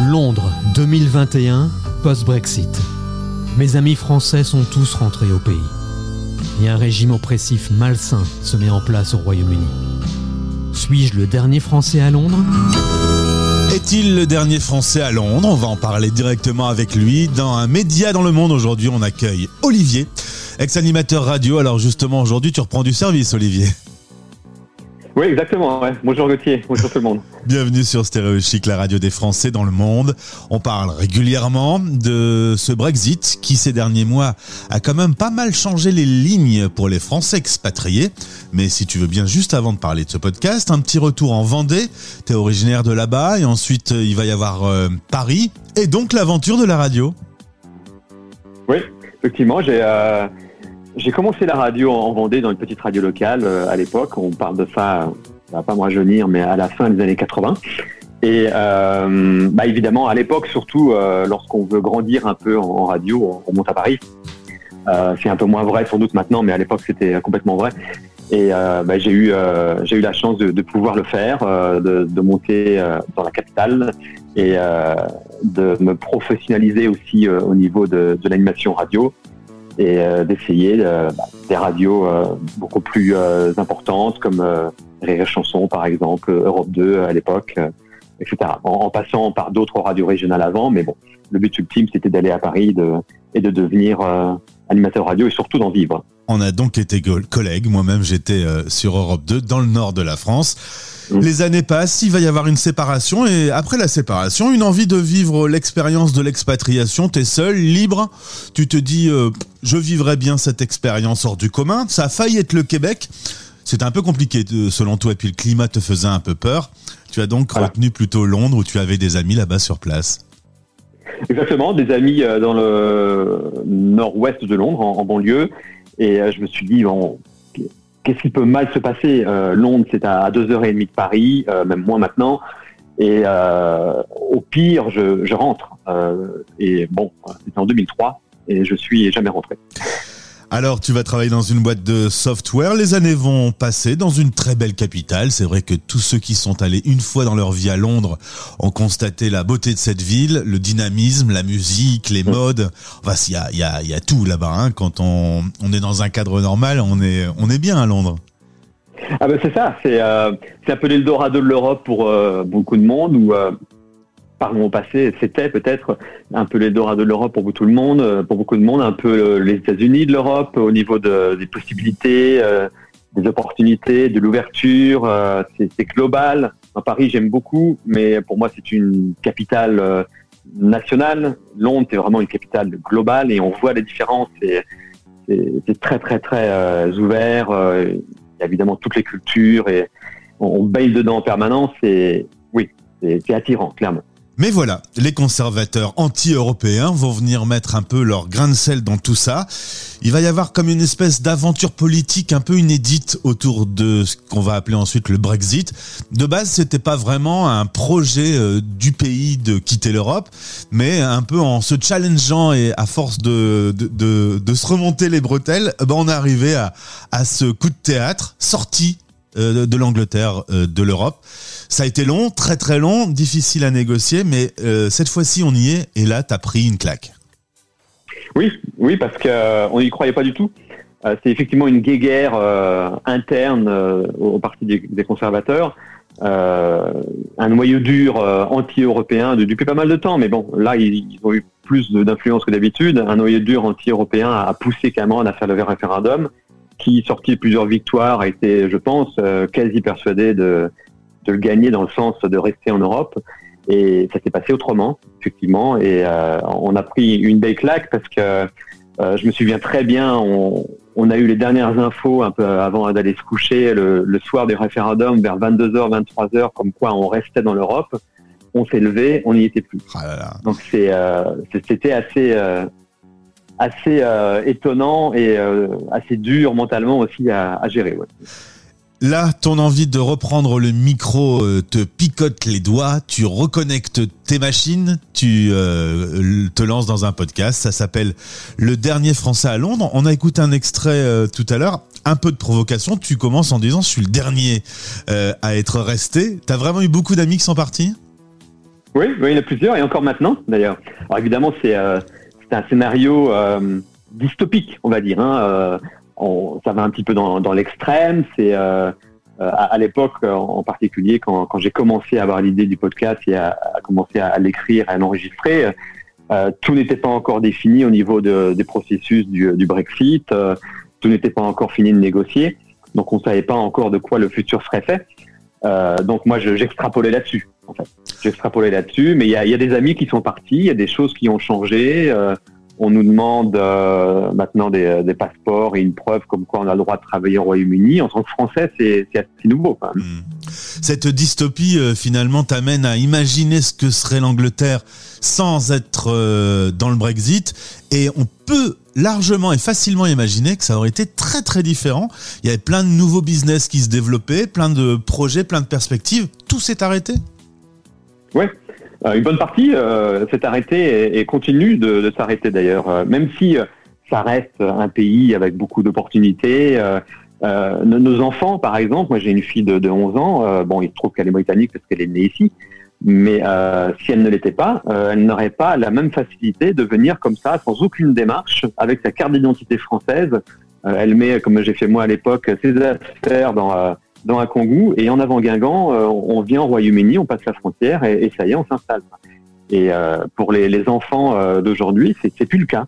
Londres 2021, post-Brexit. Mes amis français sont tous rentrés au pays. Et un régime oppressif malsain se met en place au Royaume-Uni. Suis-je le dernier Français à Londres? Est-il le dernier Français à Londres? On va en parler directement avec lui. Dans un média dans le monde aujourd'hui, on accueille Olivier, ex-animateur radio. Alors justement, aujourd'hui, tu reprends du service, Olivier. Oui, exactement. ouais. Bonjour Gauthier, bonjour tout le monde. Bienvenue sur Stéréo Chic, la radio des Français dans le monde. On parle régulièrement de ce Brexit qui, ces derniers mois, a quand même pas mal changé les lignes pour les Français expatriés. Mais si tu veux bien, juste avant de parler de ce podcast, un petit retour en Vendée. T'es originaire de là-bas et ensuite il va y avoir euh, Paris et donc l'aventure de la radio. Oui, effectivement, j'ai euh, j'ai commencé la radio en Vendée dans une petite radio locale euh, à l'époque. On parle de ça, ça va pas me rajeunir, mais à la fin des années 80. Et euh, bah évidemment, à l'époque, surtout euh, lorsqu'on veut grandir un peu en, radio, on, on monte à Paris. Euh, c'est un peu moins vrai sans doute maintenant, mais à l'époque c'était complètement vrai. Et euh, bah, j'ai eu euh, j'ai eu la chance de, pouvoir le faire, euh, de, de monter euh, dans la capitale et euh, de me professionnaliser aussi euh, au niveau de, de l'animation radio et euh, d'essayer euh, bah, des radios euh, beaucoup plus importantes comme Rire et Chanson par exemple, Europe 2 à l'époque, etc. En, en passant par d'autres radios régionales avant, mais bon, le but ultime c'était d'aller à Paris de, et de devenir animateur radio et surtout d'en vivre. On a donc été collègues. Moi-même, j'étais euh, sur Europe 2 dans le nord de la France. Les années passent, il va y avoir une séparation et après la séparation, une envie de vivre l'expérience de l'expatriation. T'es seul, libre. Tu te dis, euh, je vivrai bien cette expérience hors du commun. Ça a failli être le Québec. C'était un peu compliqué euh, selon toi et puis le climat te faisait un peu peur. Tu as donc Voilà. retenu plutôt Londres où tu avais des amis là-bas sur place. Exactement, des amis dans le nord-ouest de Londres, en banlieue. Et euh, je me suis dit, bon, qu'est-ce qui peut mal se passer? Euh, Londres, c'est à deux heures et demie de Paris, euh, même moins maintenant. Et euh, au pire, je, je rentre. Euh, et bon, c'était en 2003 et je suis jamais rentré. Alors, tu vas travailler dans une boîte de software. Les années vont passer dans une très belle capitale. C'est vrai que tous ceux qui sont allés une fois dans leur vie à Londres ont constaté la beauté de cette ville, le dynamisme, la musique, les modes. Enfin, il y a, y, a, y a tout là-bas. Hein. Quand on, est dans un cadre normal, on est, bien à Londres. Ah ben c'est ça, c'est euh, un peu l'Eldorado de l'Europe pour euh, beaucoup de monde, euh, par mon passé, c'était peut-être un peu l'Eldorado de l'Europe pour beaucoup de monde, euh, pour beaucoup de monde, un peu euh, les États-Unis de l'Europe au niveau de, des possibilités, euh, des opportunités, de l'ouverture. c'est global. À Paris, j'aime beaucoup, mais pour moi, c'est une capitale nationale. Londres, c'est vraiment une capitale globale et on voit les différences. C'est très très très ouvert. il y a évidemment toutes les cultures et on, on baigne dedans en permanence et oui, c'est attirant, clairement. Mais voilà, les conservateurs anti-européens vont venir mettre un peu leur grain de sel dans tout ça. Il va y avoir comme une espèce d'aventure politique un peu inédite autour de ce qu'on va appeler ensuite le Brexit. De base, c'était pas vraiment un projet euh, du pays de quitter l'Europe, mais un peu en se challengeant et à force de, se remonter les bretelles, eh ben on est arrivé à ce coup de théâtre sorti euh, de l'Angleterre, euh, de l'Europe. Ça a été long, très très long, difficile à négocier, mais euh, cette fois-ci on y est et là t'as pris une claque. Oui, oui, parce qu'on n'y croyait pas du tout. C'est effectivement une guéguerre interne au, parti des, conservateurs, un noyau dur anti-européen de- depuis pas mal de temps, mais bon, là ils, ils ont eu plus d'influence que d'habitude. Un noyau dur anti-européen a poussé Cameron à faire le référendum, qui sorti de plusieurs victoires a été, je pense, euh, quasi persuadé de, de le gagner dans le sens de rester en Europe. Et ça s'est passé autrement, effectivement. Et euh, on a pris une belle claque parce que euh, je me souviens très bien, on, on a eu les dernières infos un peu avant d'aller se coucher le, le soir du référendum vers 22h, 23h, comme quoi on restait dans l'Europe. On s'est levé, on n'y était plus. Ah là là. Donc euh, c'était assez, euh, assez euh, étonnant et euh, assez dur mentalement aussi à, à gérer. Ouais. Là, ton envie de reprendre le micro euh, te picote les doigts, tu reconnectes tes machines, tu euh, te lances dans un podcast, ça s'appelle Le dernier français à Londres. On a écouté un extrait euh, tout à l'heure, un peu de provocation, tu commences en disant je suis le dernier à être resté. T'as vraiment eu beaucoup d'amis qui sont partis? Oui, oui, il y en a plusieurs, et encore maintenant d'ailleurs. Alors évidemment, c'est un scénario dystopique, on va dire. Hein, ça va un petit peu dans, l'extrême. C'est euh, euh, à, l'époque, en particulier, quand, j'ai commencé à avoir l'idée du podcast et à, commencer à, l'écrire, à l'enregistrer, euh, tout n'était pas encore défini au niveau des processus du, Brexit. tout n'était pas encore fini de négocier. Donc, on ne savait pas encore de quoi le futur serait fait. Donc, moi, j'extrapolais là-dessus. En. J'extrapolais là-dessus, mais il y a, des amis qui sont partis, il y a des choses qui ont changé on nous demande euh, maintenant des, passeports et une preuve comme quoi on a le droit de travailler au Royaume-Uni. En tant que Français, c'est assez nouveau. Hmm. Cette dystopie, euh, finalement, t'amène à imaginer ce que serait l'Angleterre sans être euh, dans le Brexit. Et on peut largement et facilement imaginer que ça aurait été très très différent. Il y avait plein de nouveaux business qui se développaient, plein de projets, plein de perspectives. Tout s'est arrêté. Ouais. Euh, une bonne partie euh, s'est arrêtée et, continue de, s'arrêter d'ailleurs, euh, même si ça reste un pays avec beaucoup d'opportunités. nos enfants, par exemple, moi j'ai une fille de, 11 ans, bon, il se trouve qu'elle est britannique parce qu'elle est née ici, mais si elle ne l'était pas, elle n'aurait pas la même facilité de venir comme ça, sans aucune démarche, avec sa carte d'identité française. elle met, comme j'ai fait moi à l'époque, ses affaires dans dans un Congo et en avant Guingamp, euh, on vient au Royaume-Uni, on passe la frontière et, ça y est, on s'installe. Et euh, pour les, enfants euh, d'aujourd'hui, c'est plus le cas.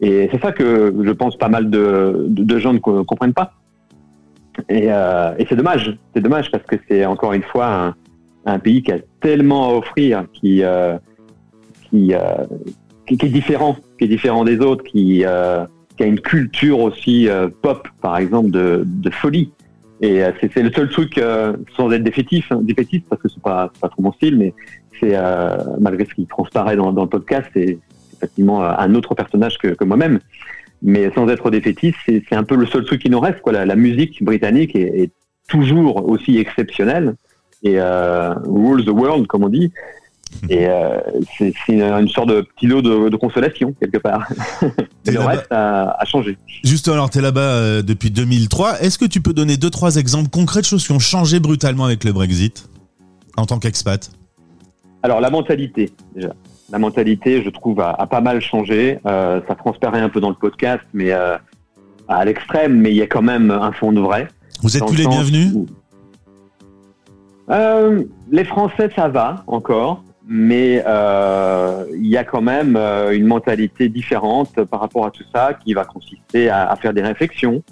Et c'est ça que je pense pas mal de, gens ne comprennent pas. Et, c'est dommage, c'est dommage parce que c'est encore une fois pays qui a tellement à offrir, qui qui, qui, est différent, qui est différent des autres, qui, qui a une culture aussi pop, par exemple, de, de folie. Et euh, c'est le seul truc, euh, sans être défaitif, hein, défaitiste, parce que c'est pas, pas trop mon style, mais c'est euh, malgré ce qui transparaît dans, le podcast, c'est effectivement un autre personnage que, moi-même. Mais sans être défaitiste, c'est un peu le seul truc qui nous reste. Quoi. La, musique britannique est, toujours aussi exceptionnelle et rules the world, comme on dit. Et euh, c'est une, sorte de petit lot de, consolation, quelque part. le reste a, changé. Juste alors, tu es là-bas euh, depuis 2003. Est-ce que tu peux donner deux, trois exemples concrets de choses qui ont changé brutalement avec le Brexit en tant qu'expat? Alors, la mentalité, déjà. La mentalité, je trouve, a, pas mal changé. Euh, ça transparaît un peu dans le podcast, mais à l'extrême, mais il y a quand même un fond de vrai. Vous êtes tous les bienvenus? Les Français, ça va encore mais euh, il y a quand même euh, une mentalité différente par rapport à tout ça qui va consister à, faire des réflexions.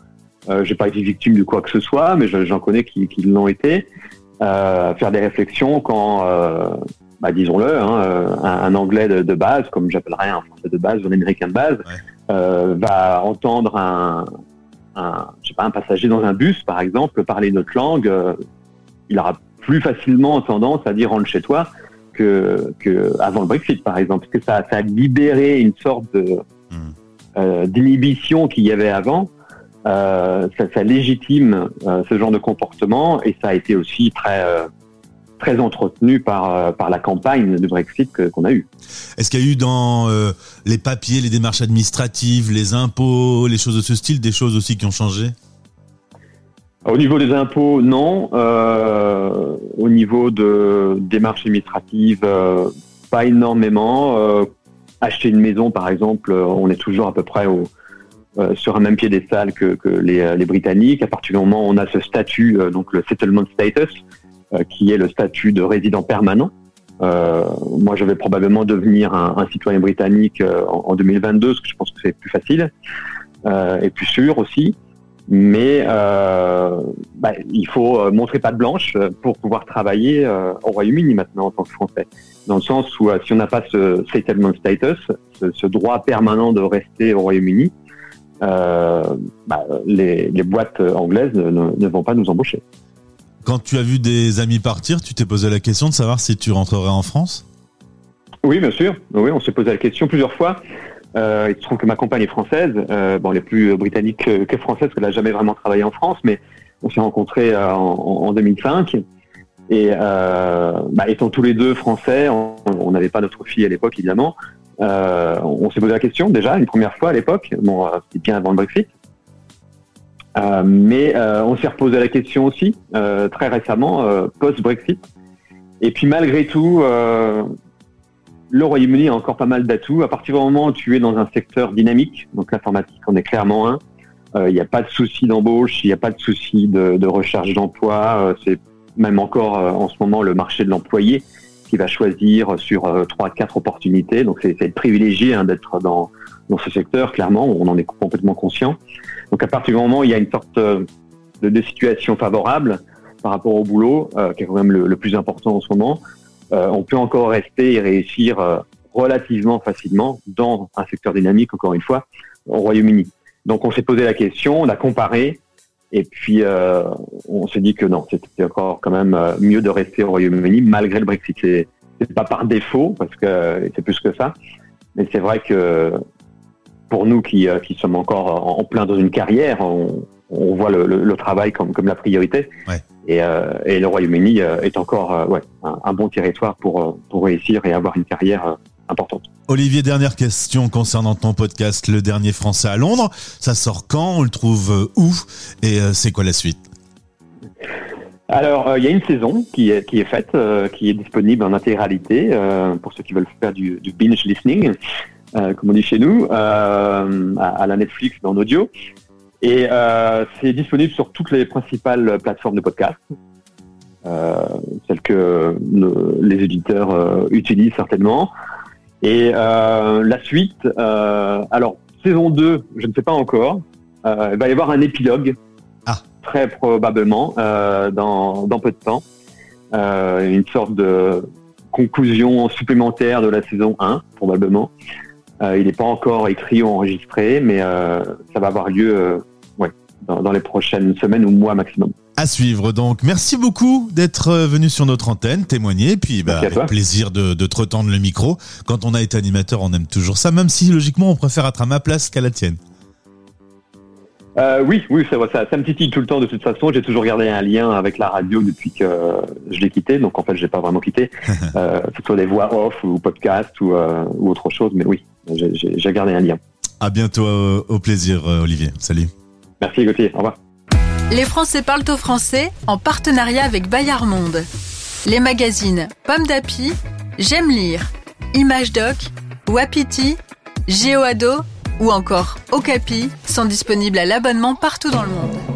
Euh, J'ai pas été victime de quoi que ce soit, mais j'en connais qui, qui l'ont été. Euh, faire des réflexions quand, euh, bah, disons-le, hein, un, anglais de, de, base, comme j'appellerais un français de base ou un américain de base, va entendre un, un, je sais pas, un passager dans un bus, par exemple, parler notre langue. il aura plus facilement tendance à dire rentre chez toi que, que avant le Brexit, par exemple, parce que ça, ça a libéré une sorte de hmm. euh, d'inhibition qu'il y avait avant. Euh, ça, ça, légitime euh, ce genre de comportement et ça a été aussi très très entretenu par par la campagne de Brexit qu'on a eu. Est-ce qu'il y a eu dans les papiers, les démarches administratives, les impôts, les choses de ce style, des choses aussi qui ont changé? Au niveau des impôts, non. Euh, au niveau de démarches administratives, euh, pas énormément. Euh, acheter une maison, par exemple, on est toujours à peu près au, sur un même pied des salles que, que les, les, Britanniques. À partir du moment où on a ce statut, donc le settlement status, qui est le statut de résident permanent. moi, je vais probablement devenir un, un citoyen britannique en, en, 2022, ce que je pense que c'est plus facile et plus sûr aussi. Mais euh, bah, il faut euh, montrer patte blanche euh, pour pouvoir travailler euh, au Royaume-Uni maintenant en tant que Français. Dans le sens où si on n'a pas ce settlement status, ce, ce, droit permanent de rester au Royaume-Uni, bah, les, les, boîtes anglaises ne, ne, vont pas nous embaucher. Quand tu as vu des amis partir, tu t'es posé la question de savoir si tu rentrerais en France? Oui, bien sûr. Oui, on s'est posé la question plusieurs fois. Euh, il se trouve que ma compagne est française, euh, bon, elle est plus britannique que, française, parce qu'elle n'a jamais vraiment travaillé en France, mais on s'est rencontrés euh, en, en 2005. Et euh, bah, étant tous les deux français, on n'avait pas notre fille à l'époque, évidemment. Euh, on s'est posé la question déjà une première fois à l'époque. Bon, euh, c'était bien avant le Brexit. Euh, mais euh, on s'est reposé la question aussi euh, très récemment, euh, post-Brexit. Et puis malgré tout, euh, le Royaume-Uni a encore pas mal d'atouts. À partir du moment où tu es dans un secteur dynamique, donc l'informatique en est clairement un, euh, il n'y a pas de souci d'embauche, il n'y a pas de souci de, recherche d'emploi. euh, c'est même encore euh, en ce moment le marché de l'employé qui va choisir sur trois, quatre opportunités. Donc c'est privilégié hein, d'être dans, dans ce secteur, clairement, on en est complètement conscient. Donc à partir du moment où il y a une sorte de, situation favorable par rapport au boulot, qui est quand même le, plus important en ce moment, on peut encore rester et réussir euh, relativement facilement dans un secteur dynamique, encore une fois, au Royaume-Uni. Donc on s'est posé la question, on a comparé, et puis euh, on s'est dit que non, c'était encore quand même euh, mieux de rester au Royaume-Uni malgré le Brexit. C'est c'est pas par défaut, parce que euh, c'est plus que ça, mais c'est vrai que pour nous qui, euh, qui sommes encore en, en plein dans une carrière, on, on voit le, le- le travail comme, comme la priorité. Ouais. Et, euh, et le Royaume-Uni euh, est encore euh, ouais, un, un bon territoire pour, pour réussir et avoir une carrière importante. Olivier, dernière question concernant ton podcast Le Dernier Français à Londres. Ça sort quand? On le trouve où? Et c'est quoi la suite? Alors, il y a une saison qui est, qui est faite, qui est disponible en intégralité pour ceux qui veulent faire du, du binge listening, euh, comme on dit chez nous, euh, à, à la Netflix en audio. Et euh, c'est disponible sur toutes les principales plateformes de podcast, euh, celles que le- les éditeurs euh, utilisent certainement. Et euh, la suite, euh, alors saison 2, je ne sais pas encore. Euh, il va y avoir un épilogue très probablement euh, dans, dans peu de temps. Euh, une sorte de conclusion supplémentaire de la saison 1, probablement. Euh, il n'est pas encore écrit ou enregistré, mais euh, ça va avoir lieu euh, dans, dans les prochaines semaines ou mois maximum. À suivre donc. Merci beaucoup d'être euh, venu sur notre antenne, témoigner, puis bah, avec plaisir de, de te retendre le micro. Quand on a été animateur, on aime toujours ça, même si logiquement on préfère être à ma place qu'à la tienne. Euh, oui, oui, ça, ça, ça me titille tout le temps de toute façon. J'ai toujours gardé un lien avec la radio depuis que euh, je l'ai quitté, donc en fait, je l'ai pas vraiment quitté. Euh, que ce soit des voix off ou podcast ou, euh, ou autre chose, mais oui, j'ai- j'ai j'ai gardé un lien. À bientôt, au plaisir, Olivier. Salut. Merci Gauthier, au revoir. Les Français parlent au français en partenariat avec Bayard Monde. Les magazines Pomme d'Api, J'aime lire, Image Doc, Wapiti, GeoAdo ou encore Okapi sont disponibles à l'abonnement partout dans le monde.